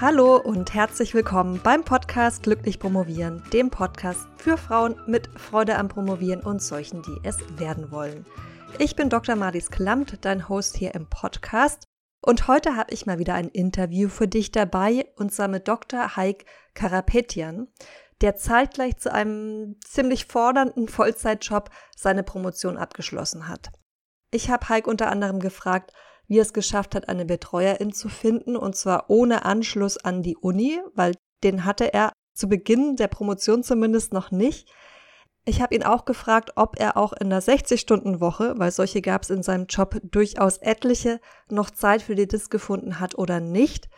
Hallo und herzlich willkommen beim Podcast Glücklich Promovieren, dem Podcast für Frauen mit Freude am Promovieren und solchen, die es werden wollen. Ich bin Dr. Marlies Klamt, dein Host hier im Podcast. Und heute habe ich mal wieder ein Interview für dich dabei, und zwar mit Dr. Heik Karapetian, der zeitgleich zu einem ziemlich fordernden Vollzeitjob seine Promotion abgeschlossen hat. Ich habe Heik unter anderem gefragt, wie er es geschafft hat, eine Betreuerin zu finden, und zwar ohne Anschluss an die Uni, weil den hatte er zu Beginn der Promotion zumindest noch nicht. Ich habe ihn auch gefragt, ob er auch in der 60-Stunden-Woche, weil solche gab es in seinem Job durchaus etliche, noch Zeit für die Dis gefunden hat oder nicht.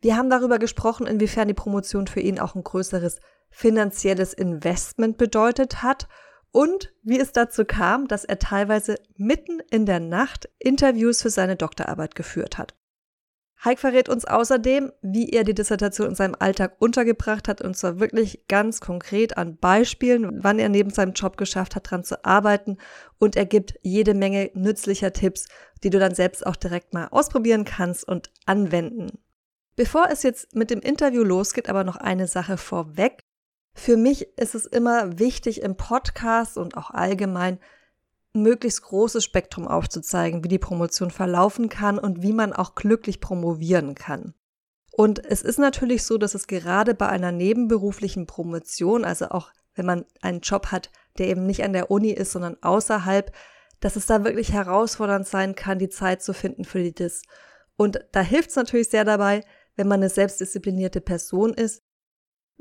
Wir haben darüber gesprochen, inwiefern die Promotion für ihn auch ein größeres finanzielles Investment bedeutet hat und wie es dazu kam, dass er teilweise mitten in der Nacht Interviews für seine Doktorarbeit geführt hat. Heik verrät uns außerdem, wie er die Dissertation in seinem Alltag untergebracht hat und zwar wirklich ganz konkret an Beispielen, wann er neben seinem Job geschafft hat, daran zu arbeiten und er gibt jede Menge nützlicher Tipps, die du dann selbst auch direkt mal ausprobieren kannst und anwenden. Bevor es jetzt mit dem Interview losgeht, aber noch eine Sache vorweg. Für mich ist es immer wichtig, im Podcast und auch allgemein ein möglichst großes Spektrum aufzuzeigen, wie die Promotion verlaufen kann und wie man auch glücklich promovieren kann. Und es ist natürlich so, dass es gerade bei einer nebenberuflichen Promotion, also auch wenn man einen Job hat, der eben nicht an der Uni ist, sondern außerhalb, dass es da wirklich herausfordernd sein kann, die Zeit zu finden für die DIS. Und da hilft es natürlich sehr dabei, wenn man eine selbstdisziplinierte Person ist,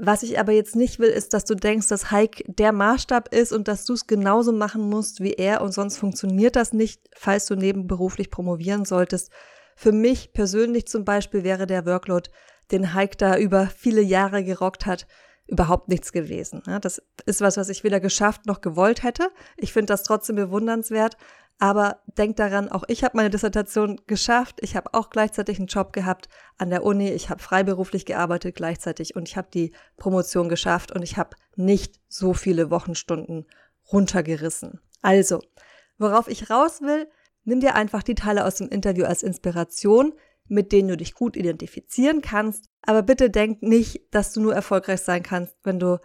was ich aber jetzt nicht will, ist, dass du denkst, dass Hike der Maßstab ist und dass du es genauso machen musst wie er und sonst funktioniert das nicht, falls du nebenberuflich promovieren solltest. Für mich persönlich zum Beispiel wäre der Workload, den Hike da über viele Jahre gerockt hat, überhaupt nichts gewesen. Das ist was, was ich weder geschafft noch gewollt hätte. Ich finde das trotzdem bewundernswert, aber denk daran, auch ich habe meine Dissertation geschafft. Ich habe auch gleichzeitig einen Job gehabt an der Uni. Ich habe freiberuflich gearbeitet gleichzeitig und ich habe die Promotion geschafft und ich habe nicht so viele Wochenstunden runtergerissen. Also, worauf ich raus will, nimm dir einfach die Teile aus dem Interview als Inspiration, mit denen du dich gut identifizieren kannst. Aber bitte denk nicht, dass du nur erfolgreich sein kannst, wenn du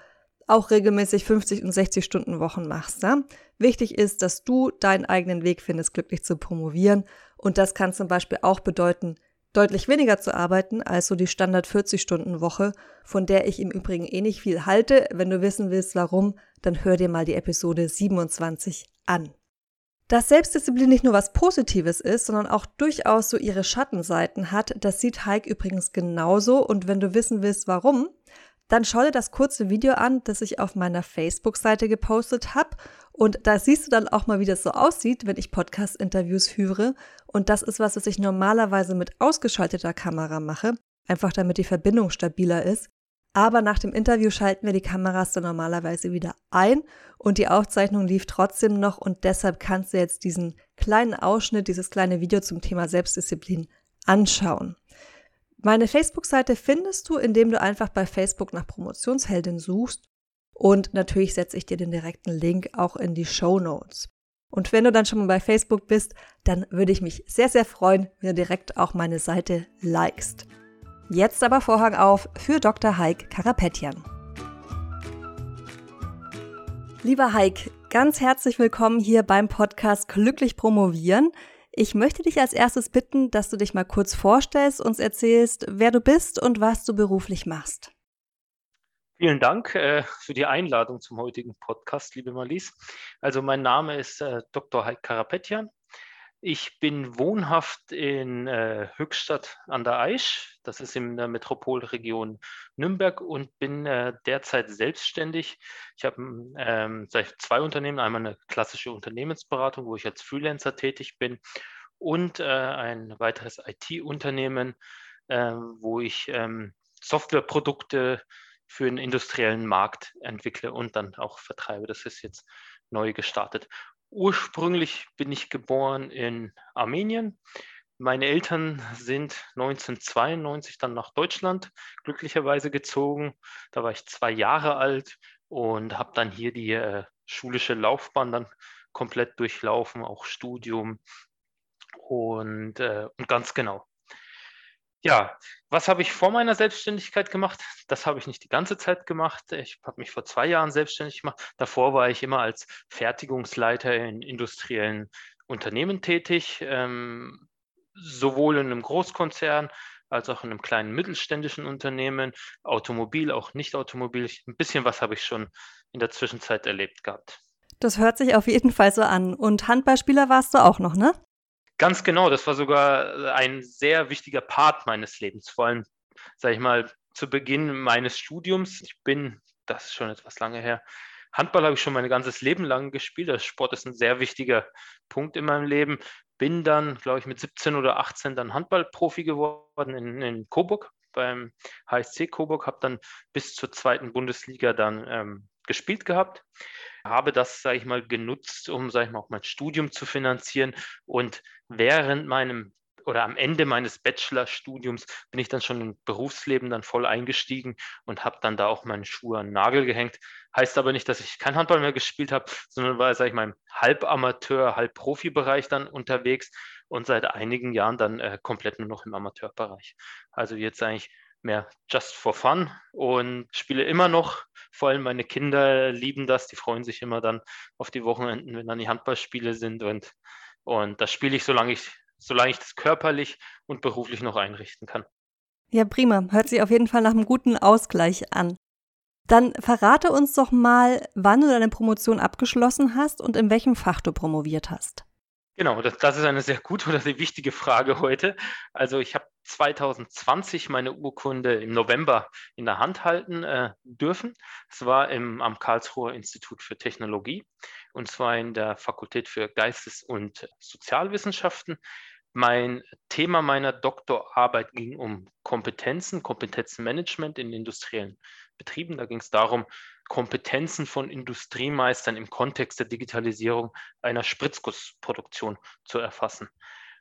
auch regelmäßig 50 und 60 Stunden Wochen machst. Ja? Wichtig ist, dass du deinen eigenen Weg findest, glücklich zu promovieren. Und das kann zum Beispiel auch bedeuten, deutlich weniger zu arbeiten als so die Standard 40 Stunden Woche, von der ich im Übrigen eh nicht viel halte. Wenn du wissen willst, warum, dann hör dir mal die Episode 27 an. Dass Selbstdisziplin nicht nur was Positives ist, sondern auch durchaus so ihre Schattenseiten hat, das sieht Heik übrigens genauso. Und wenn du wissen willst, warum, dann schau dir das kurze Video an, das ich auf meiner Facebook-Seite gepostet habe. Und da siehst du dann auch mal, wie das so aussieht, wenn ich Podcast-Interviews führe. Und das ist was, was ich normalerweise mit ausgeschalteter Kamera mache, einfach damit die Verbindung stabiler ist. Aber nach dem Interview schalten wir die Kameras dann normalerweise wieder ein und die Aufzeichnung lief trotzdem noch und deshalb kannst du jetzt diesen kleinen Ausschnitt, dieses kleine Video zum Thema Selbstdisziplin anschauen. Meine Facebook-Seite findest du, indem du einfach bei Facebook nach Promotionsheldin suchst. Und natürlich setze ich dir den direkten Link auch in die Show Notes. Und wenn du dann schon mal bei Facebook bist, dann würde ich mich sehr, sehr freuen, wenn du direkt auch meine Seite likest. Jetzt aber Vorhang auf für Dr. Heik Karapetjan. Lieber Heik, ganz herzlich willkommen hier beim Podcast Glücklich Promovieren. Ich möchte dich als erstes bitten, dass du dich mal kurz vorstellst, uns erzählst, wer du bist und was du beruflich machst. Vielen Dank äh, für die Einladung zum heutigen Podcast, liebe Marlies. Also mein Name ist äh, Dr. Heik Karapetjan. Ich bin wohnhaft in äh, Höchstadt an der Aisch, das ist in der Metropolregion Nürnberg und bin äh, derzeit selbstständig. Ich habe ähm, zwei Unternehmen, einmal eine klassische Unternehmensberatung, wo ich als Freelancer tätig bin und äh, ein weiteres IT-Unternehmen, äh, wo ich ähm, Softwareprodukte für den industriellen Markt entwickle und dann auch vertreibe. Das ist jetzt neu gestartet. Ursprünglich bin ich geboren in Armenien. Meine Eltern sind 1992 dann nach Deutschland glücklicherweise gezogen. Da war ich zwei Jahre alt und habe dann hier die äh, schulische Laufbahn dann komplett durchlaufen, auch Studium und, äh, und ganz genau. Ja, was habe ich vor meiner Selbstständigkeit gemacht? Das habe ich nicht die ganze Zeit gemacht. Ich habe mich vor zwei Jahren selbstständig gemacht. Davor war ich immer als Fertigungsleiter in industriellen Unternehmen tätig, ähm, sowohl in einem Großkonzern als auch in einem kleinen mittelständischen Unternehmen, Automobil, auch nicht Automobil. Ein bisschen was habe ich schon in der Zwischenzeit erlebt gehabt. Das hört sich auf jeden Fall so an. Und Handballspieler warst du auch noch, ne? Ganz genau, das war sogar ein sehr wichtiger Part meines Lebens, vor allem, sage ich mal, zu Beginn meines Studiums. Ich bin, das ist schon etwas lange her, Handball habe ich schon mein ganzes Leben lang gespielt. Der Sport ist ein sehr wichtiger Punkt in meinem Leben. Bin dann, glaube ich, mit 17 oder 18 dann Handballprofi geworden in, in Coburg beim HSC Coburg. Habe dann bis zur zweiten Bundesliga dann ähm, gespielt gehabt habe das, sage ich mal, genutzt, um, sage ich mal, auch mein Studium zu finanzieren. Und während meinem oder am Ende meines Bachelorstudiums bin ich dann schon im Berufsleben dann voll eingestiegen und habe dann da auch meine Schuhe an den Nagel gehängt. Heißt aber nicht, dass ich kein Handball mehr gespielt habe, sondern war, sage ich mal, im Halbamateur, Halbprofibereich dann unterwegs und seit einigen Jahren dann äh, komplett nur noch im Amateurbereich. Also jetzt eigentlich mehr just for fun und spiele immer noch. Vor allem meine Kinder lieben das, die freuen sich immer dann auf die Wochenenden, wenn dann die Handballspiele sind und, und das spiele ich, solange ich, solange ich das körperlich und beruflich noch einrichten kann. Ja, prima. Hört sich auf jeden Fall nach einem guten Ausgleich an. Dann verrate uns doch mal, wann du deine Promotion abgeschlossen hast und in welchem Fach du promoviert hast. Genau, das, das ist eine sehr gute oder sehr wichtige Frage heute. Also ich habe 2020 meine Urkunde im November in der Hand halten äh, dürfen. Es war im, am Karlsruher Institut für Technologie und zwar in der Fakultät für Geistes- und Sozialwissenschaften. Mein Thema meiner Doktorarbeit ging um Kompetenzen, Kompetenzenmanagement in industriellen Betrieben. Da ging es darum, Kompetenzen von Industriemeistern im Kontext der Digitalisierung einer Spritzgussproduktion zu erfassen.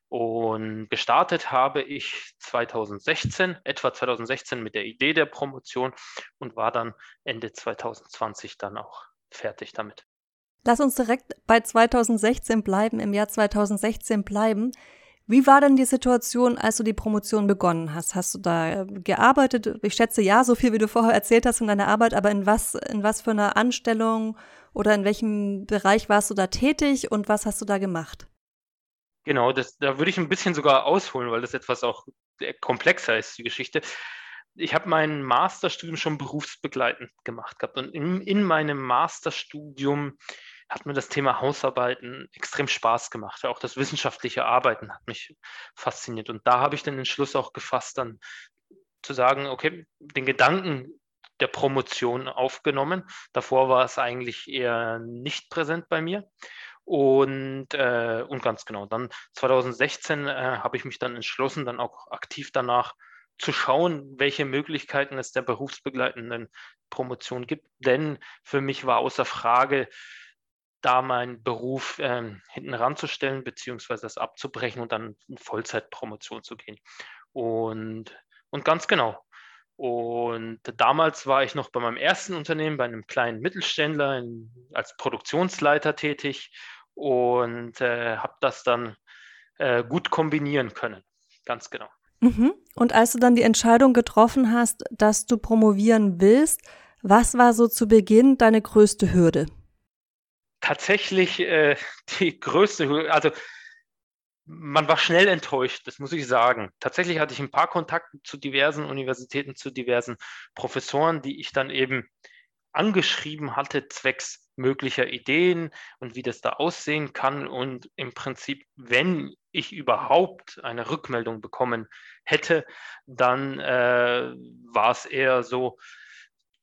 Und gestartet habe ich 2016, etwa 2016 mit der Idee der Promotion und war dann Ende 2020 dann auch fertig damit. Lass uns direkt bei 2016 bleiben, im Jahr 2016 bleiben. Wie war denn die Situation, als du die Promotion begonnen hast? Hast du da äh, gearbeitet? Ich schätze ja, so viel wie du vorher erzählt hast von deiner Arbeit, aber in was, in was für einer Anstellung oder in welchem Bereich warst du da tätig und was hast du da gemacht? Genau, das, da würde ich ein bisschen sogar ausholen, weil das etwas auch komplexer ist, die Geschichte. Ich habe mein Masterstudium schon berufsbegleitend gemacht gehabt und in, in meinem Masterstudium hat mir das Thema Hausarbeiten extrem Spaß gemacht. Auch das wissenschaftliche Arbeiten hat mich fasziniert. Und da habe ich den Entschluss auch gefasst, dann zu sagen, okay, den Gedanken der Promotion aufgenommen. Davor war es eigentlich eher nicht präsent bei mir. Und, äh, und ganz genau, dann 2016 äh, habe ich mich dann entschlossen, dann auch aktiv danach zu schauen, welche Möglichkeiten es der berufsbegleitenden Promotion gibt. Denn für mich war außer Frage, da meinen Beruf ähm, hinten ranzustellen, beziehungsweise das abzubrechen und dann in Vollzeitpromotion zu gehen. Und, und ganz genau. Und damals war ich noch bei meinem ersten Unternehmen, bei einem kleinen Mittelständler in, als Produktionsleiter tätig und äh, habe das dann äh, gut kombinieren können. Ganz genau. Mhm. Und als du dann die Entscheidung getroffen hast, dass du promovieren willst, was war so zu Beginn deine größte Hürde? tatsächlich äh, die größte, also man war schnell enttäuscht, das muss ich sagen. Tatsächlich hatte ich ein paar Kontakte zu diversen Universitäten, zu diversen Professoren, die ich dann eben angeschrieben hatte, zwecks möglicher Ideen und wie das da aussehen kann. Und im Prinzip, wenn ich überhaupt eine Rückmeldung bekommen hätte, dann äh, war es eher so,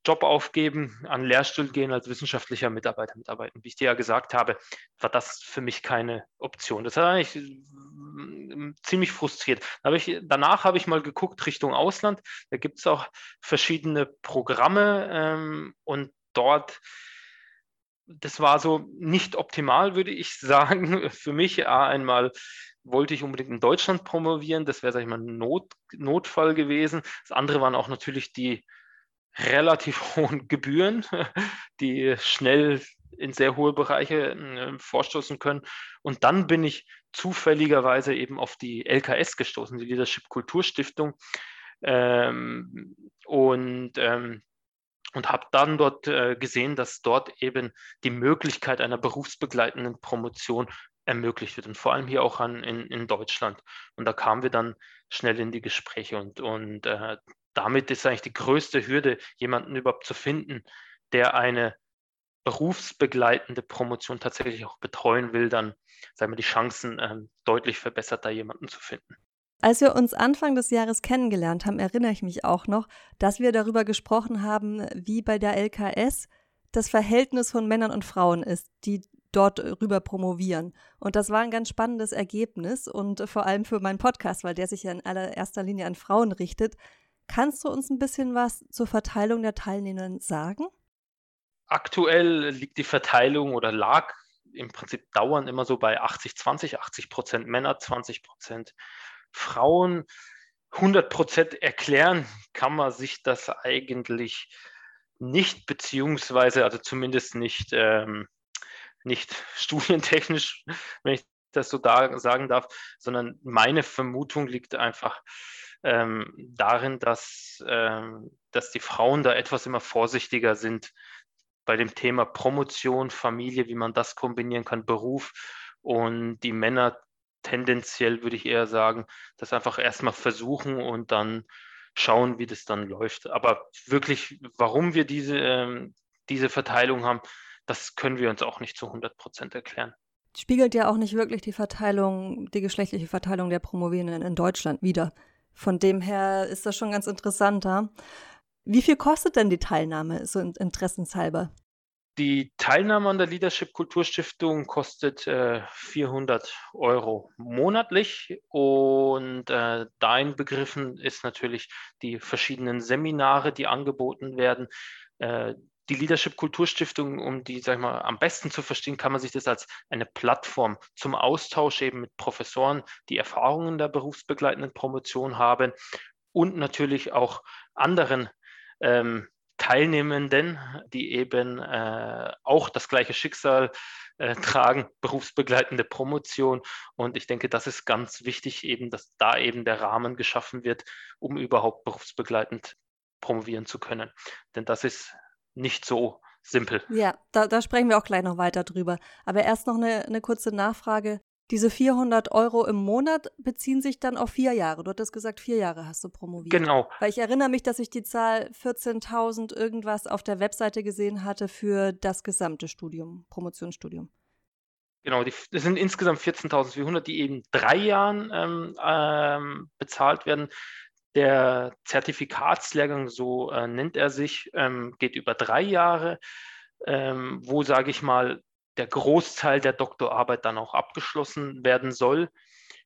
Job aufgeben, an Lehrstuhl gehen, als wissenschaftlicher Mitarbeiter mitarbeiten. Wie ich dir ja gesagt habe, war das für mich keine Option. Das hat eigentlich mm, ziemlich frustriert. Hab ich, danach habe ich mal geguckt Richtung Ausland. Da gibt es auch verschiedene Programme ähm, und dort das war so nicht optimal, würde ich sagen. Für mich einmal wollte ich unbedingt in Deutschland promovieren. Das wäre, sag ich mal, ein Not, Notfall gewesen. Das andere waren auch natürlich die relativ hohen Gebühren, die schnell in sehr hohe Bereiche äh, vorstoßen können. Und dann bin ich zufälligerweise eben auf die LKS gestoßen, die Leadership Kulturstiftung. Ähm, und ähm, und habe dann dort äh, gesehen, dass dort eben die Möglichkeit einer berufsbegleitenden Promotion ermöglicht wird und vor allem hier auch an, in, in Deutschland. Und da kamen wir dann schnell in die Gespräche und, und äh, damit ist eigentlich die größte Hürde, jemanden überhaupt zu finden, der eine berufsbegleitende Promotion tatsächlich auch betreuen will, dann sagen wir die Chancen äh, deutlich verbessert, da jemanden zu finden. Als wir uns Anfang des Jahres kennengelernt haben, erinnere ich mich auch noch, dass wir darüber gesprochen haben, wie bei der LKS das Verhältnis von Männern und Frauen ist, die dort rüber promovieren. Und das war ein ganz spannendes Ergebnis und vor allem für meinen Podcast, weil der sich ja in allererster Linie an Frauen richtet. Kannst du uns ein bisschen was zur Verteilung der Teilnehmenden sagen? Aktuell liegt die Verteilung oder lag im Prinzip dauernd immer so bei 80-20, 80 Prozent Männer, 20 Prozent Frauen 100 Prozent erklären kann man sich das eigentlich nicht, beziehungsweise, also zumindest nicht, ähm, nicht studientechnisch, wenn ich das so da sagen darf, sondern meine Vermutung liegt einfach ähm, darin, dass, ähm, dass die Frauen da etwas immer vorsichtiger sind bei dem Thema Promotion, Familie, wie man das kombinieren kann, Beruf und die Männer tendenziell würde ich eher sagen, das einfach erstmal versuchen und dann schauen, wie das dann läuft. Aber wirklich, warum wir diese, ähm, diese Verteilung haben, das können wir uns auch nicht zu 100 Prozent erklären. Spiegelt ja auch nicht wirklich die Verteilung, die geschlechtliche Verteilung der Promovierenden in Deutschland wider. Von dem her ist das schon ganz interessanter. Wie viel kostet denn die Teilnahme, so interessenshalber? Die Teilnahme an der Leadership Kulturstiftung kostet äh, 400 Euro monatlich und äh, dein Begriffen ist natürlich die verschiedenen Seminare, die angeboten werden. Äh, die Leadership Kulturstiftung, um die sag ich mal, am besten zu verstehen, kann man sich das als eine Plattform zum Austausch eben mit Professoren, die Erfahrungen der berufsbegleitenden Promotion haben und natürlich auch anderen ähm, Teilnehmenden, die eben äh, auch das gleiche Schicksal äh, tragen, berufsbegleitende Promotion. Und ich denke, das ist ganz wichtig, eben, dass da eben der Rahmen geschaffen wird, um überhaupt berufsbegleitend promovieren zu können. Denn das ist nicht so simpel. Ja, da, da sprechen wir auch gleich noch weiter drüber. Aber erst noch eine, eine kurze Nachfrage. Diese 400 Euro im Monat beziehen sich dann auf vier Jahre. Du hattest gesagt, vier Jahre hast du promoviert. Genau. Weil ich erinnere mich, dass ich die Zahl 14.000 irgendwas auf der Webseite gesehen hatte für das gesamte Studium, Promotionsstudium. Genau, das sind insgesamt 14.400, die eben drei Jahren ähm, ähm, bezahlt werden. Der Zertifikatslehrgang, so äh, nennt er sich, ähm, geht über drei Jahre, ähm, wo, sage ich mal, der Großteil der Doktorarbeit dann auch abgeschlossen werden soll.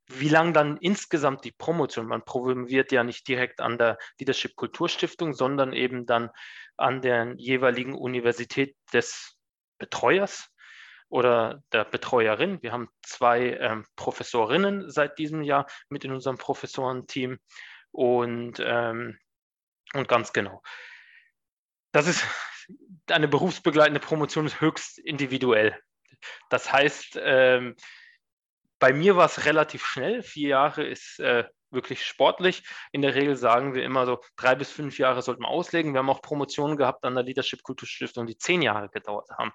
Wie lang dann insgesamt die Promotion? Man promoviert ja nicht direkt an der Leadership Kulturstiftung, sondern eben dann an der jeweiligen Universität des Betreuers oder der Betreuerin. Wir haben zwei ähm, Professorinnen seit diesem Jahr mit in unserem Professorenteam und, ähm, und ganz genau. Das ist eine berufsbegleitende Promotion ist höchst individuell. Das heißt, ähm, bei mir war es relativ schnell. Vier Jahre ist äh, wirklich sportlich. In der Regel sagen wir immer so, drei bis fünf Jahre sollten wir auslegen. Wir haben auch Promotionen gehabt an der Leadership Kulturstiftung, die zehn Jahre gedauert haben.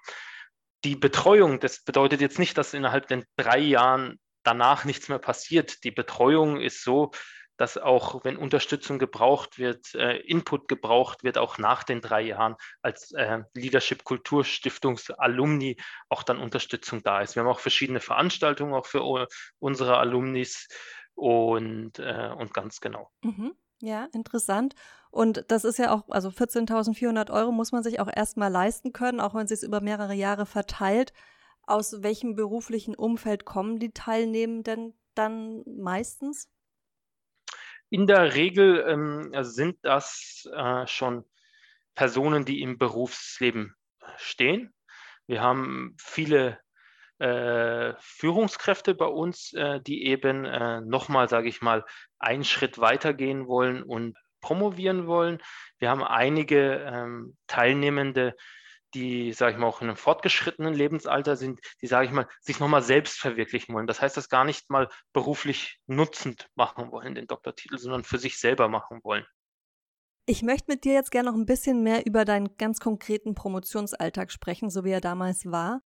Die Betreuung, das bedeutet jetzt nicht, dass innerhalb den drei Jahren danach nichts mehr passiert. Die Betreuung ist so, dass auch, wenn Unterstützung gebraucht wird, äh, Input gebraucht wird, auch nach den drei Jahren als äh, Leadership Kulturstiftungsalumni auch dann Unterstützung da ist. Wir haben auch verschiedene Veranstaltungen auch für unsere Alumnis und, äh, und ganz genau. Mhm. Ja, interessant. Und das ist ja auch, also 14.400 Euro muss man sich auch erstmal leisten können, auch wenn es sich über mehrere Jahre verteilt. Aus welchem beruflichen Umfeld kommen die Teilnehmenden dann meistens? In der Regel ähm, sind das äh, schon Personen, die im Berufsleben stehen. Wir haben viele äh, Führungskräfte bei uns, äh, die eben äh, nochmal, sage ich mal, einen Schritt weitergehen wollen und promovieren wollen. Wir haben einige ähm, Teilnehmende, die, sage ich mal, auch in einem fortgeschrittenen Lebensalter sind, die, sage ich mal, sich nochmal selbst verwirklichen wollen. Das heißt, das gar nicht mal beruflich nutzend machen wollen, den Doktortitel, sondern für sich selber machen wollen. Ich möchte mit dir jetzt gerne noch ein bisschen mehr über deinen ganz konkreten Promotionsalltag sprechen, so wie er damals war.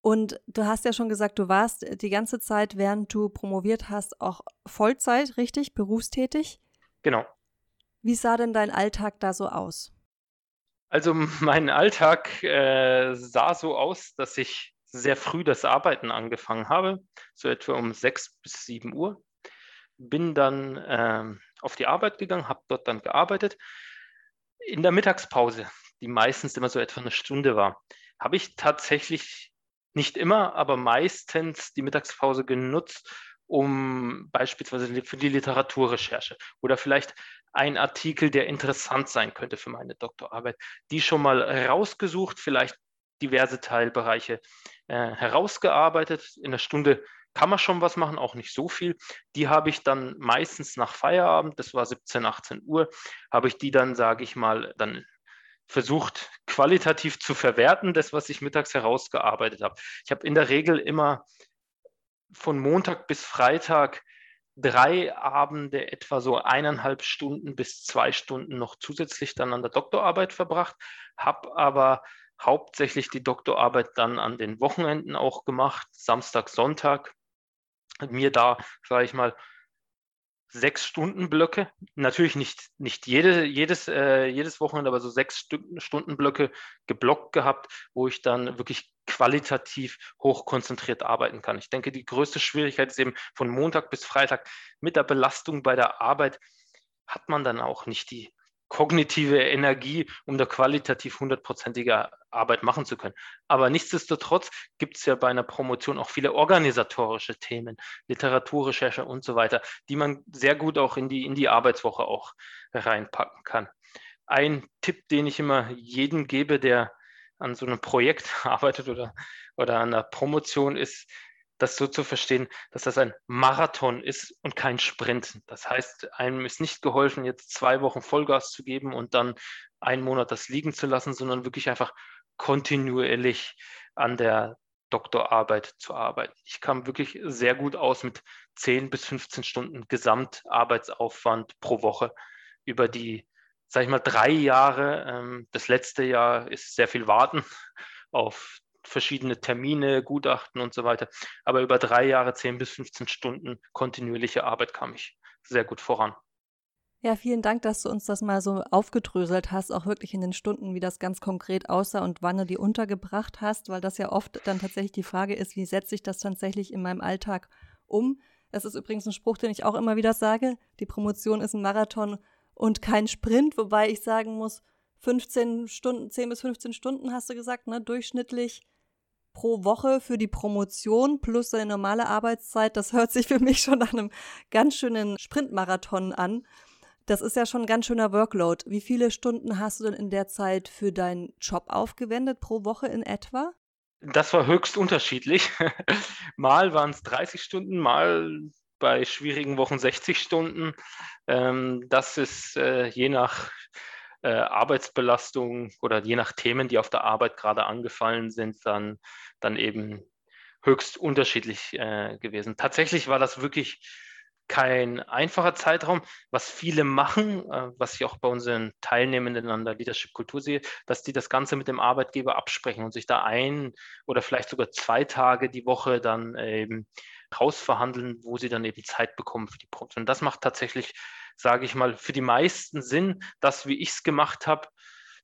Und du hast ja schon gesagt, du warst die ganze Zeit, während du promoviert hast, auch Vollzeit, richtig, berufstätig? Genau. Wie sah denn dein Alltag da so aus? Also mein Alltag äh, sah so aus, dass ich sehr früh das Arbeiten angefangen habe, so etwa um sechs bis sieben Uhr. Bin dann äh, auf die Arbeit gegangen, habe dort dann gearbeitet. In der Mittagspause, die meistens immer so etwa eine Stunde war, habe ich tatsächlich nicht immer, aber meistens die Mittagspause genutzt, um beispielsweise für die Literaturrecherche oder vielleicht ein Artikel, der interessant sein könnte für meine Doktorarbeit, die schon mal rausgesucht, vielleicht diverse Teilbereiche äh, herausgearbeitet. In einer Stunde kann man schon was machen, auch nicht so viel. Die habe ich dann meistens nach Feierabend, das war 17, 18 Uhr, habe ich die dann, sage ich mal, dann versucht qualitativ zu verwerten, das, was ich mittags herausgearbeitet habe. Ich habe in der Regel immer von Montag bis Freitag drei Abende etwa so eineinhalb Stunden bis zwei Stunden noch zusätzlich dann an der Doktorarbeit verbracht, habe aber hauptsächlich die Doktorarbeit dann an den Wochenenden auch gemacht, Samstag, Sonntag. Mir da, sage ich mal, sechs Stunden Blöcke, natürlich nicht, nicht jede, jedes, äh, jedes Wochenende, aber so sechs Stunden Blöcke geblockt gehabt, wo ich dann wirklich qualitativ hochkonzentriert arbeiten kann. Ich denke, die größte Schwierigkeit ist eben von Montag bis Freitag mit der Belastung bei der Arbeit hat man dann auch nicht die kognitive Energie, um da qualitativ hundertprozentige Arbeit machen zu können. Aber nichtsdestotrotz gibt es ja bei einer Promotion auch viele organisatorische Themen, Literaturrecherche und so weiter, die man sehr gut auch in die, in die Arbeitswoche auch reinpacken kann. Ein Tipp, den ich immer jedem gebe, der an so einem Projekt arbeitet oder, oder an einer Promotion, ist, das so zu verstehen, dass das ein Marathon ist und kein Sprint. Das heißt, einem ist nicht geholfen, jetzt zwei Wochen Vollgas zu geben und dann einen Monat das liegen zu lassen, sondern wirklich einfach kontinuierlich an der Doktorarbeit zu arbeiten. Ich kam wirklich sehr gut aus mit 10 bis 15 Stunden Gesamtarbeitsaufwand pro Woche über die, sage ich mal, drei Jahre. Ähm, das letzte Jahr ist sehr viel Warten auf verschiedene Termine, Gutachten und so weiter. Aber über drei Jahre, 10 bis 15 Stunden kontinuierliche Arbeit kam ich sehr gut voran. Ja, vielen Dank, dass du uns das mal so aufgedröselt hast, auch wirklich in den Stunden, wie das ganz konkret aussah und wann du die untergebracht hast, weil das ja oft dann tatsächlich die Frage ist, wie setze ich das tatsächlich in meinem Alltag um? Es ist übrigens ein Spruch, den ich auch immer wieder sage. Die Promotion ist ein Marathon und kein Sprint, wobei ich sagen muss, 15 Stunden, 10 bis 15 Stunden hast du gesagt, ne, durchschnittlich pro Woche für die Promotion plus deine normale Arbeitszeit. Das hört sich für mich schon nach einem ganz schönen Sprintmarathon an. Das ist ja schon ein ganz schöner Workload. Wie viele Stunden hast du denn in der Zeit für deinen Job aufgewendet pro Woche in etwa? Das war höchst unterschiedlich. mal waren es 30 Stunden, mal bei schwierigen Wochen 60 Stunden. Ähm, das ist äh, je nach äh, Arbeitsbelastung oder je nach Themen, die auf der Arbeit gerade angefallen sind, dann, dann eben höchst unterschiedlich äh, gewesen. Tatsächlich war das wirklich kein einfacher Zeitraum. Was viele machen, was ich auch bei unseren Teilnehmenden an der Leadership-Kultur sehe, dass die das Ganze mit dem Arbeitgeber absprechen und sich da ein oder vielleicht sogar zwei Tage die Woche dann eben rausverhandeln, wo sie dann eben Zeit bekommen für die Produktion. Das macht tatsächlich sage ich mal, für die meisten Sinn. Das, wie ich es gemacht habe,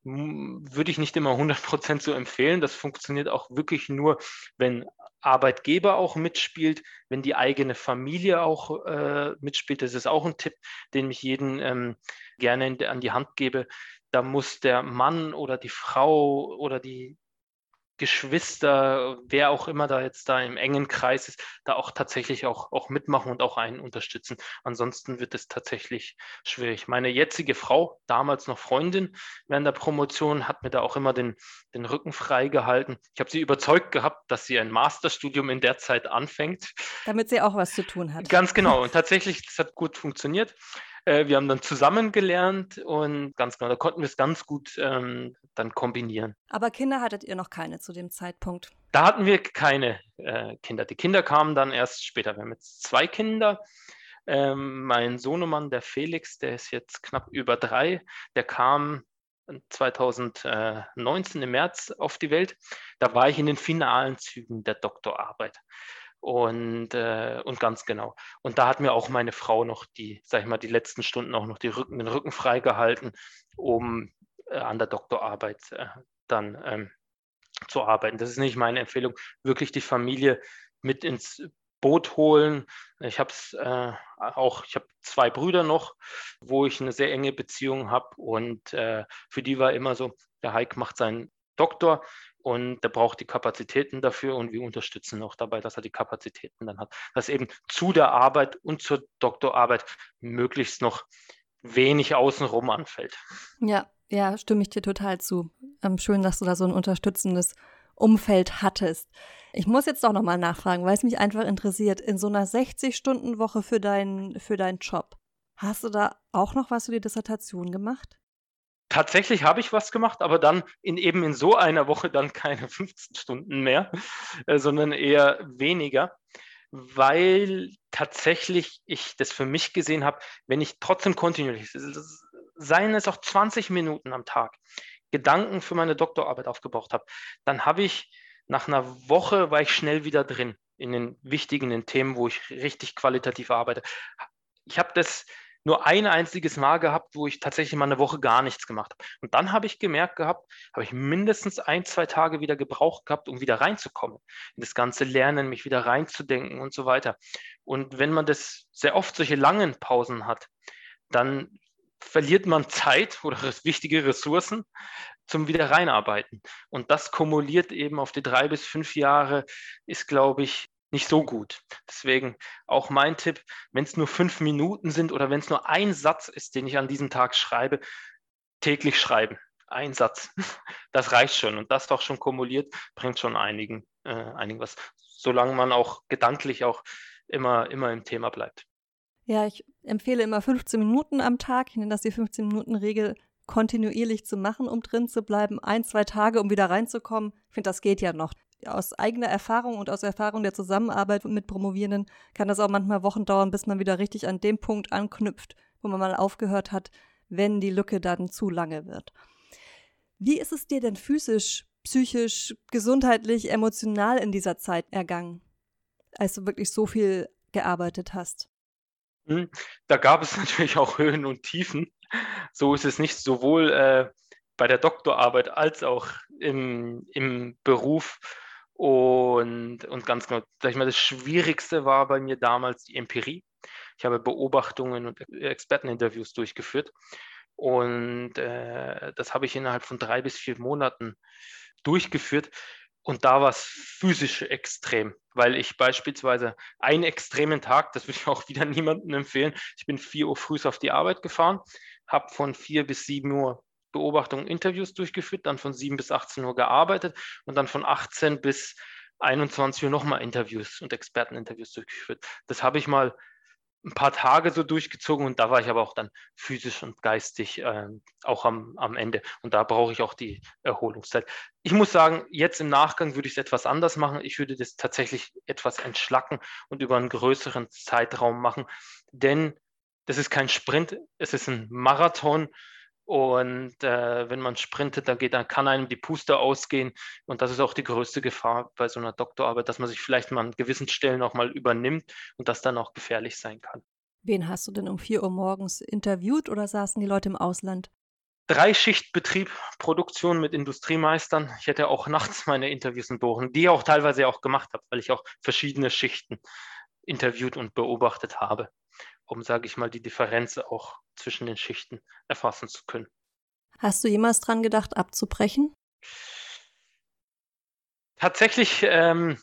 würde ich nicht immer 100% so empfehlen. Das funktioniert auch wirklich nur, wenn Arbeitgeber auch mitspielt, wenn die eigene Familie auch äh, mitspielt. Das ist auch ein Tipp, den ich jedem ähm, gerne an die Hand gebe. Da muss der Mann oder die Frau oder die Geschwister, wer auch immer da jetzt da im engen Kreis ist, da auch tatsächlich auch, auch mitmachen und auch einen unterstützen. Ansonsten wird es tatsächlich schwierig. Meine jetzige Frau, damals noch Freundin während der Promotion, hat mir da auch immer den, den Rücken frei gehalten. Ich habe sie überzeugt gehabt, dass sie ein Masterstudium in der Zeit anfängt. Damit sie auch was zu tun hat. Ganz genau. Und tatsächlich, das hat gut funktioniert. Äh, wir haben dann zusammen gelernt und ganz genau, da konnten wir es ganz gut ähm, dann kombinieren. Aber Kinder hattet ihr noch keine zu dem Zeitpunkt? Da hatten wir keine äh, Kinder. Die Kinder kamen dann erst später. Wir haben jetzt zwei Kinder. Ähm, mein Sohnemann, der Felix, der ist jetzt knapp über drei, der kam 2019 im März auf die Welt. Da war ich in den finalen Zügen der Doktorarbeit. Und, äh, und ganz genau. Und da hat mir auch meine Frau noch die, sag ich mal, die letzten Stunden auch noch die Rücken, den Rücken freigehalten, um äh, an der Doktorarbeit äh, dann ähm, zu arbeiten. Das ist nicht meine Empfehlung, wirklich die Familie mit ins Boot holen. Ich habe es äh, auch, ich habe zwei Brüder noch, wo ich eine sehr enge Beziehung habe und äh, für die war immer so, der Heik macht seinen Doktor und der braucht die Kapazitäten dafür und wir unterstützen auch dabei, dass er die Kapazitäten dann hat. Dass eben zu der Arbeit und zur Doktorarbeit möglichst noch wenig außenrum anfällt. Ja, ja, stimme ich dir total zu. Ähm, schön, dass du da so ein unterstützendes Umfeld hattest. Ich muss jetzt doch nochmal nachfragen, weil es mich einfach interessiert. In so einer 60-Stunden-Woche für, dein, für deinen Job, hast du da auch noch was für die Dissertation gemacht? Tatsächlich habe ich was gemacht, aber dann in eben in so einer Woche dann keine 15 Stunden mehr, äh, sondern eher weniger, weil tatsächlich ich das für mich gesehen habe, wenn ich trotzdem kontinuierlich, seien es auch 20 Minuten am Tag, Gedanken für meine Doktorarbeit aufgebaut habe, dann habe ich nach einer Woche war ich schnell wieder drin in den wichtigen in den Themen, wo ich richtig qualitativ arbeite. Ich habe das nur ein einziges Mal gehabt, wo ich tatsächlich mal eine Woche gar nichts gemacht habe. Und dann habe ich gemerkt gehabt, habe ich mindestens ein, zwei Tage wieder gebraucht gehabt, um wieder reinzukommen, in das ganze Lernen, mich wieder reinzudenken und so weiter. Und wenn man das sehr oft solche langen Pausen hat, dann verliert man Zeit oder wichtige Ressourcen zum Wiederreinarbeiten. Und das kumuliert eben auf die drei bis fünf Jahre, ist, glaube ich, nicht so gut. Deswegen auch mein Tipp, wenn es nur fünf Minuten sind oder wenn es nur ein Satz ist, den ich an diesem Tag schreibe, täglich schreiben. Ein Satz. Das reicht schon. Und das doch schon kumuliert, bringt schon einigen, äh, einigen was. Solange man auch gedanklich auch immer, immer im Thema bleibt. Ja, ich empfehle immer 15 Minuten am Tag. Ich nenne das die 15-Minuten-Regel, kontinuierlich zu machen, um drin zu bleiben. Ein, zwei Tage, um wieder reinzukommen. Ich finde, das geht ja noch. Aus eigener Erfahrung und aus Erfahrung der Zusammenarbeit mit Promovierenden kann das auch manchmal Wochen dauern, bis man wieder richtig an dem Punkt anknüpft, wo man mal aufgehört hat, wenn die Lücke dann zu lange wird. Wie ist es dir denn physisch, psychisch, gesundheitlich, emotional in dieser Zeit ergangen, als du wirklich so viel gearbeitet hast? Hm, da gab es natürlich auch Höhen und Tiefen. So ist es nicht sowohl äh, bei der Doktorarbeit als auch im, im Beruf. Und, und ganz genau, sag ich mal, das Schwierigste war bei mir damals die Empirie. Ich habe Beobachtungen und Experteninterviews durchgeführt. Und äh, das habe ich innerhalb von drei bis vier Monaten durchgeführt. Und da war es physisch extrem, weil ich beispielsweise einen extremen Tag, das würde ich auch wieder niemandem empfehlen, ich bin 4 Uhr früh auf die Arbeit gefahren, habe von 4 bis 7 Uhr Beobachtungen, Interviews durchgeführt, dann von 7 bis 18 Uhr gearbeitet und dann von 18 bis 21 Uhr nochmal Interviews und Experteninterviews durchgeführt. Das habe ich mal ein paar Tage so durchgezogen und da war ich aber auch dann physisch und geistig äh, auch am, am Ende. Und da brauche ich auch die Erholungszeit. Ich muss sagen, jetzt im Nachgang würde ich es etwas anders machen. Ich würde das tatsächlich etwas entschlacken und über einen größeren Zeitraum machen, denn das ist kein Sprint, es ist ein Marathon und äh, wenn man sprintet, dann, geht, dann kann einem die Puste ausgehen. Und das ist auch die größte Gefahr bei so einer Doktorarbeit, dass man sich vielleicht mal an gewissen Stellen auch mal übernimmt und das dann auch gefährlich sein kann. Wen hast du denn um 4 Uhr morgens interviewt oder saßen die Leute im Ausland? Dreischichtbetrieb, Produktion mit Industriemeistern. Ich hätte auch nachts meine Interviews in Bochum, die ich auch teilweise auch gemacht habe, weil ich auch verschiedene Schichten interviewt und beobachtet habe um, sage ich mal, die Differenz auch zwischen den Schichten erfassen zu können. Hast du jemals dran gedacht, abzubrechen? Tatsächlich ähm,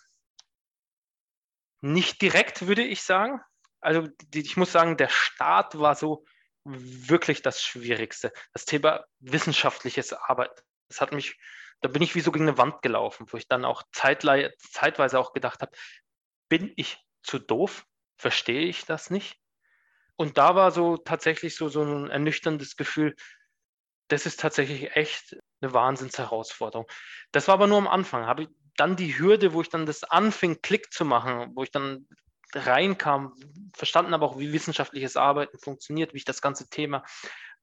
nicht direkt, würde ich sagen. Also die, ich muss sagen, der Start war so wirklich das Schwierigste. Das Thema wissenschaftliches Arbeit. Das hat mich, da bin ich wie so gegen eine Wand gelaufen, wo ich dann auch zeitweise auch gedacht habe, bin ich zu doof? Verstehe ich das nicht? Und da war so tatsächlich so, so ein ernüchterndes Gefühl, das ist tatsächlich echt eine Wahnsinnsherausforderung. Das war aber nur am Anfang. Habe ich dann die Hürde, wo ich dann das anfing, Klick zu machen, wo ich dann reinkam, verstanden aber auch, wie wissenschaftliches Arbeiten funktioniert, wie ich das ganze Thema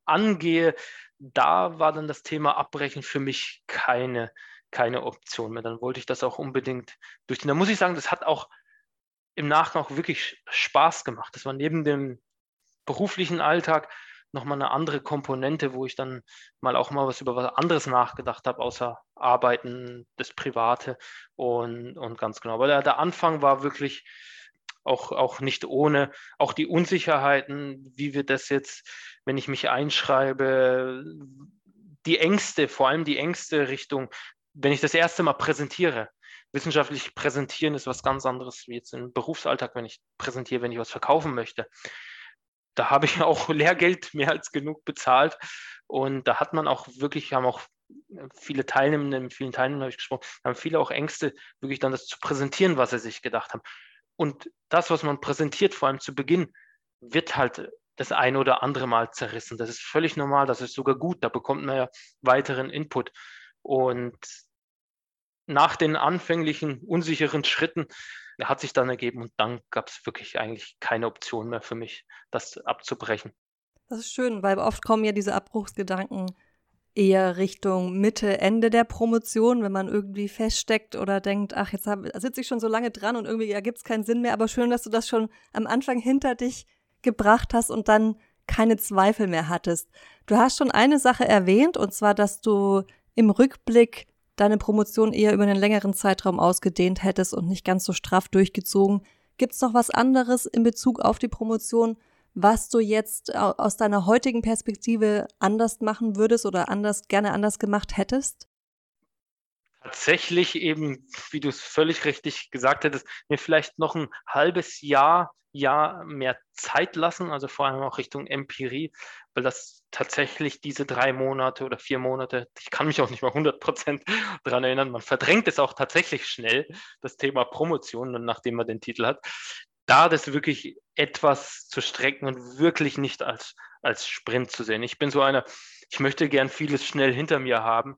angehe, da war dann das Thema Abbrechen für mich keine, keine Option mehr. Dann wollte ich das auch unbedingt durchziehen. Da muss ich sagen, das hat auch im Nachgang auch wirklich Spaß gemacht. Das war neben dem beruflichen Alltag nochmal eine andere Komponente, wo ich dann mal auch mal was über was anderes nachgedacht habe, außer Arbeiten, das Private und, und ganz genau. Aber der, der Anfang war wirklich auch, auch nicht ohne, auch die Unsicherheiten, wie wir das jetzt, wenn ich mich einschreibe, die Ängste, vor allem die Ängste Richtung, wenn ich das erste Mal präsentiere. Wissenschaftlich präsentieren ist was ganz anderes wie jetzt im Berufsalltag, wenn ich präsentiere, wenn ich was verkaufen möchte da habe ich auch Lehrgeld mehr als genug bezahlt. Und da hat man auch wirklich, haben auch viele Teilnehmende, mit vielen Teilnehmern habe ich gesprochen, haben viele auch Ängste, wirklich dann das zu präsentieren, was sie sich gedacht haben. Und das, was man präsentiert, vor allem zu Beginn, wird halt das eine oder andere Mal zerrissen. Das ist völlig normal, das ist sogar gut, da bekommt man ja weiteren Input. Und nach den anfänglichen unsicheren Schritten hat sich dann ergeben und dann gab es wirklich eigentlich keine Option mehr für mich, das abzubrechen. Das ist schön, weil oft kommen ja diese Abbruchsgedanken eher Richtung Mitte, Ende der Promotion, wenn man irgendwie feststeckt oder denkt, ach, jetzt sitze ich schon so lange dran und irgendwie ergibt es keinen Sinn mehr. Aber schön, dass du das schon am Anfang hinter dich gebracht hast und dann keine Zweifel mehr hattest. Du hast schon eine Sache erwähnt, und zwar, dass du im Rückblick deine Promotion eher über einen längeren Zeitraum ausgedehnt hättest und nicht ganz so straff durchgezogen. Gibt es noch was anderes in Bezug auf die Promotion, was du jetzt aus deiner heutigen Perspektive anders machen würdest oder anders gerne anders gemacht hättest? Tatsächlich eben, wie du es völlig richtig gesagt hättest, mir vielleicht noch ein halbes Jahr Jahr mehr Zeit lassen, also vor allem auch Richtung Empirie, weil das tatsächlich diese drei Monate oder vier Monate, ich kann mich auch nicht mal 100 Prozent daran erinnern, man verdrängt es auch tatsächlich schnell, das Thema Promotion, nachdem man den Titel hat, da das wirklich etwas zu strecken und wirklich nicht als, als Sprint zu sehen. Ich bin so einer, ich möchte gern vieles schnell hinter mir haben,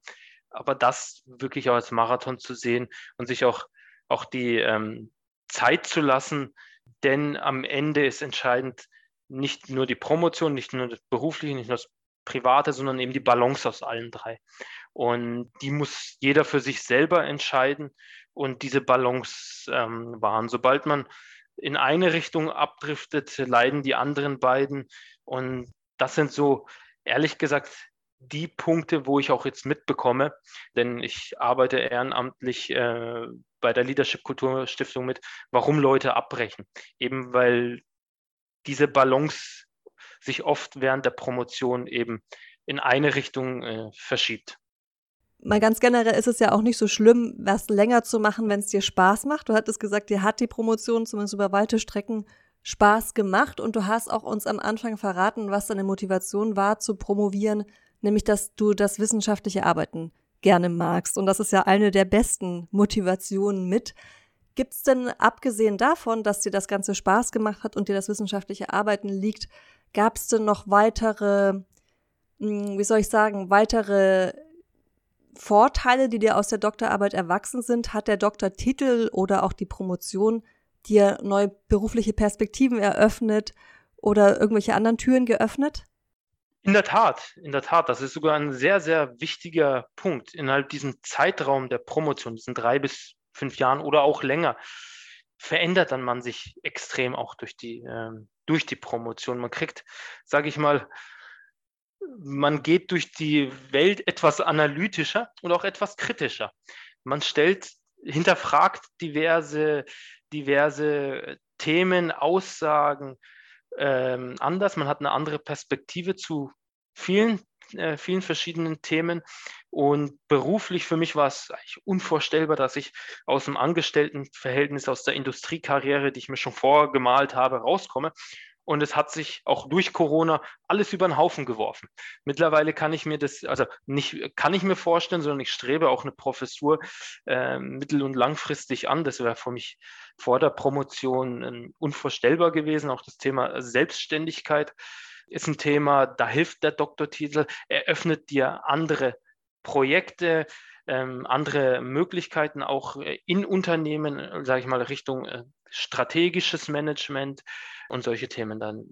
aber das wirklich auch als Marathon zu sehen und sich auch, auch die ähm, Zeit zu lassen, denn am Ende ist entscheidend nicht nur die Promotion, nicht nur das Berufliche, nicht nur das Private, sondern eben die Balance aus allen drei. Und die muss jeder für sich selber entscheiden und diese Balance ähm, wahren. Sobald man in eine Richtung abdriftet, leiden die anderen beiden. Und das sind so, ehrlich gesagt, die Punkte, wo ich auch jetzt mitbekomme, denn ich arbeite ehrenamtlich äh, bei der Leadership Kultur Stiftung mit, warum Leute abbrechen. Eben weil diese Balance sich oft während der Promotion eben in eine Richtung äh, verschiebt. Mal ganz generell ist es ja auch nicht so schlimm, was länger zu machen, wenn es dir Spaß macht. Du hattest gesagt, dir hat die Promotion zumindest über weite Strecken Spaß gemacht und du hast auch uns am Anfang verraten, was deine Motivation war zu promovieren, nämlich dass du das wissenschaftliche Arbeiten gerne magst. Und das ist ja eine der besten Motivationen mit. Gibt es denn, abgesehen davon, dass dir das Ganze Spaß gemacht hat und dir das wissenschaftliche Arbeiten liegt, gab es denn noch weitere, hm, wie soll ich sagen, weitere Vorteile, die dir aus der Doktorarbeit erwachsen sind? Hat der Doktortitel oder auch die Promotion dir neue berufliche Perspektiven eröffnet oder irgendwelche anderen Türen geöffnet? In der Tat, in der Tat, das ist sogar ein sehr, sehr wichtiger Punkt. Innerhalb diesem Zeitraum der Promotion, diesen drei bis fünf Jahren oder auch länger, verändert dann man sich extrem auch durch die, ähm, durch die Promotion. Man kriegt, sage ich mal, man geht durch die Welt etwas analytischer und auch etwas kritischer. Man stellt, hinterfragt diverse, diverse Themen, Aussagen, ähm, anders, man hat eine andere Perspektive zu vielen, äh, vielen verschiedenen Themen. Und beruflich für mich war es eigentlich unvorstellbar, dass ich aus dem Angestelltenverhältnis, aus der Industriekarriere, die ich mir schon vorgemalt habe, rauskomme und es hat sich auch durch Corona alles über den Haufen geworfen. Mittlerweile kann ich mir das, also nicht kann ich mir vorstellen, sondern ich strebe auch eine Professur äh, mittel- und langfristig an. Das wäre für mich vor der Promotion äh, unvorstellbar gewesen, auch das Thema Selbstständigkeit. ist ein Thema, da hilft der Doktortitel, eröffnet dir andere Projekte, ähm, andere Möglichkeiten auch äh, in Unternehmen, sage ich mal, Richtung äh, strategisches Management und solche Themen. Dann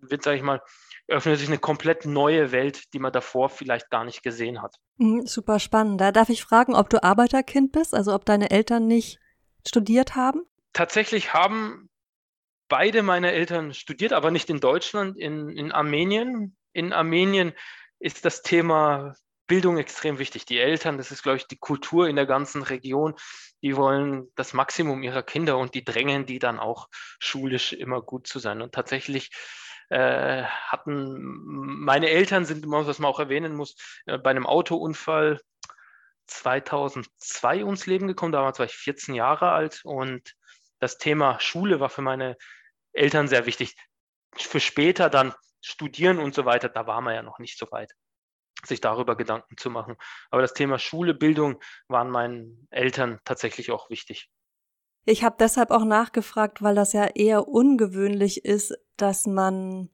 wird, sage ich mal, öffnet sich eine komplett neue Welt, die man davor vielleicht gar nicht gesehen hat. Mhm, super spannend. Da darf ich fragen, ob du Arbeiterkind bist, also ob deine Eltern nicht studiert haben? Tatsächlich haben beide meine Eltern studiert, aber nicht in Deutschland, in, in Armenien. In Armenien ist das Thema Bildung extrem wichtig. Die Eltern, das ist, glaube ich, die Kultur in der ganzen Region, die wollen das Maximum ihrer Kinder und die drängen die dann auch schulisch immer gut zu sein. Und tatsächlich äh, hatten meine Eltern sind, was man auch erwähnen muss, äh, bei einem Autounfall 2002 ums Leben gekommen. Damals war ich 14 Jahre alt und das Thema Schule war für meine Eltern sehr wichtig. Für später dann studieren und so weiter, da war man ja noch nicht so weit sich darüber Gedanken zu machen. Aber das Thema Schule, Bildung waren meinen Eltern tatsächlich auch wichtig. Ich habe deshalb auch nachgefragt, weil das ja eher ungewöhnlich ist, dass man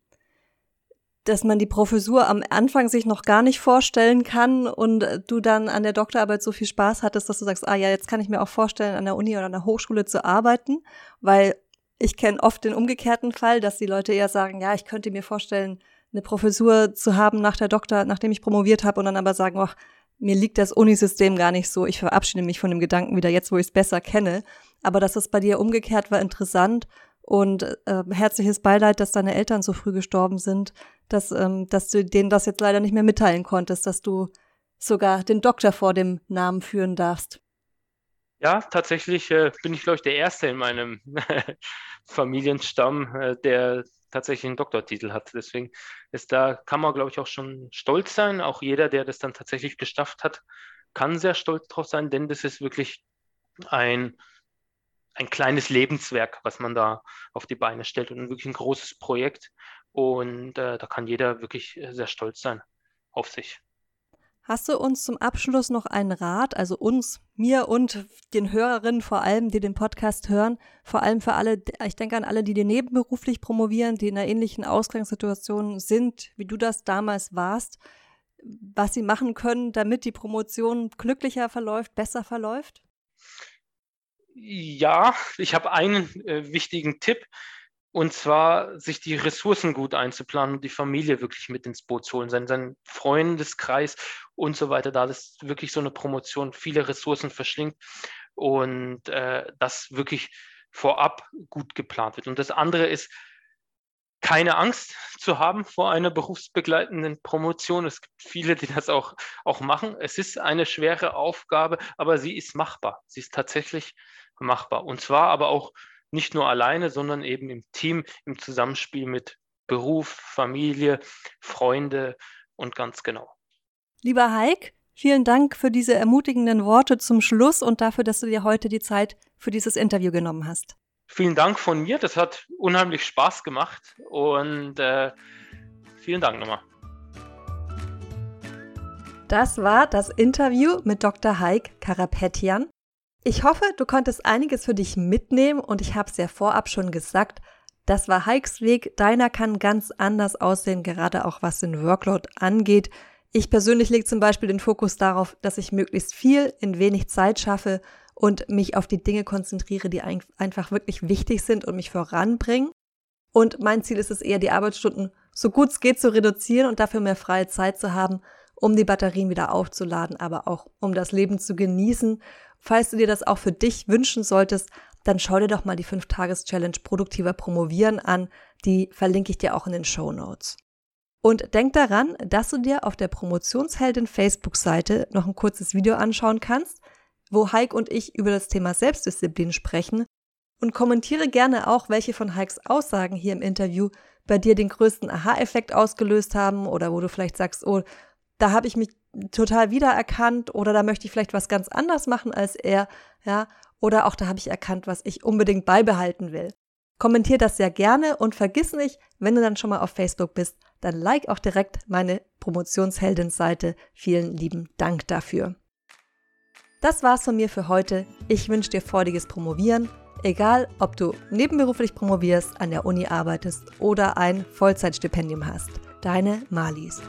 dass man die Professur am Anfang sich noch gar nicht vorstellen kann und du dann an der Doktorarbeit so viel Spaß hattest, dass du sagst, ah ja, jetzt kann ich mir auch vorstellen, an der Uni oder an der Hochschule zu arbeiten, weil ich kenne oft den umgekehrten Fall, dass die Leute eher sagen, ja, ich könnte mir vorstellen, eine Professur zu haben nach der Doktor, nachdem ich promoviert habe und dann aber sagen, ach, mir liegt das Unisystem gar nicht so, ich verabschiede mich von dem Gedanken wieder jetzt, wo ich es besser kenne. Aber dass es bei dir umgekehrt war, interessant und äh, herzliches Beileid, dass deine Eltern so früh gestorben sind, dass, ähm, dass du denen das jetzt leider nicht mehr mitteilen konntest, dass du sogar den Doktor vor dem Namen führen darfst. Ja, tatsächlich äh, bin ich, glaube ich, der Erste in meinem Familienstamm, äh, der tatsächlich einen Doktortitel hat. Deswegen ist da, kann man, glaube ich, auch schon stolz sein. Auch jeder, der das dann tatsächlich geschafft hat, kann sehr stolz drauf sein, denn das ist wirklich ein, ein kleines Lebenswerk, was man da auf die Beine stellt und wirklich ein großes Projekt. Und äh, da kann jeder wirklich sehr stolz sein auf sich. Hast du uns zum Abschluss noch einen Rat, also uns, mir und den Hörerinnen vor allem, die den Podcast hören, vor allem für alle, ich denke an alle, die dir nebenberuflich promovieren, die in einer ähnlichen Ausgangssituation sind, wie du das damals warst, was sie machen können, damit die Promotion glücklicher verläuft, besser verläuft? Ja, ich habe einen äh, wichtigen Tipp. Und zwar sich die Ressourcen gut einzuplanen und die Familie wirklich mit ins Boot zu holen, sein, sein Freundeskreis und so weiter, da das wirklich so eine Promotion viele Ressourcen verschlingt und äh, das wirklich vorab gut geplant wird. Und das andere ist, keine Angst zu haben vor einer berufsbegleitenden Promotion. Es gibt viele, die das auch, auch machen. Es ist eine schwere Aufgabe, aber sie ist machbar. Sie ist tatsächlich machbar. Und zwar aber auch nicht nur alleine, sondern eben im Team, im Zusammenspiel mit Beruf, Familie, Freunde und ganz genau. Lieber Heik, vielen Dank für diese ermutigenden Worte zum Schluss und dafür, dass du dir heute die Zeit für dieses Interview genommen hast. Vielen Dank von mir, das hat unheimlich Spaß gemacht und äh, vielen Dank nochmal. Das war das Interview mit Dr. Heik Karapetian. Ich hoffe, du konntest einiges für dich mitnehmen und ich habe es ja vorab schon gesagt, das war Heikes Weg. Deiner kann ganz anders aussehen, gerade auch was den Workload angeht. Ich persönlich lege zum Beispiel den Fokus darauf, dass ich möglichst viel in wenig Zeit schaffe und mich auf die Dinge konzentriere, die einfach wirklich wichtig sind und mich voranbringen. Und mein Ziel ist es eher, die Arbeitsstunden so gut es geht zu reduzieren und dafür mehr freie Zeit zu haben, um die Batterien wieder aufzuladen, aber auch um das Leben zu genießen Falls du dir das auch für dich wünschen solltest, dann schau dir doch mal die 5-Tages-Challenge Produktiver Promovieren an. Die verlinke ich dir auch in den Show Notes. Und denk daran, dass du dir auf der Promotionsheldin Facebook-Seite noch ein kurzes Video anschauen kannst, wo Heik und ich über das Thema Selbstdisziplin sprechen und kommentiere gerne auch, welche von Heikes Aussagen hier im Interview bei dir den größten Aha-Effekt ausgelöst haben oder wo du vielleicht sagst, oh, da habe ich mich total wiedererkannt oder da möchte ich vielleicht was ganz anders machen als er, ja, oder auch da habe ich erkannt, was ich unbedingt beibehalten will. Kommentier das sehr gerne und vergiss nicht, wenn du dann schon mal auf Facebook bist, dann like auch direkt meine Promotionsheldin-Seite. Vielen lieben Dank dafür. Das war's von mir für heute. Ich wünsche dir freudiges Promovieren. Egal, ob du nebenberuflich promovierst, an der Uni arbeitest oder ein Vollzeitstipendium hast. Deine Malis.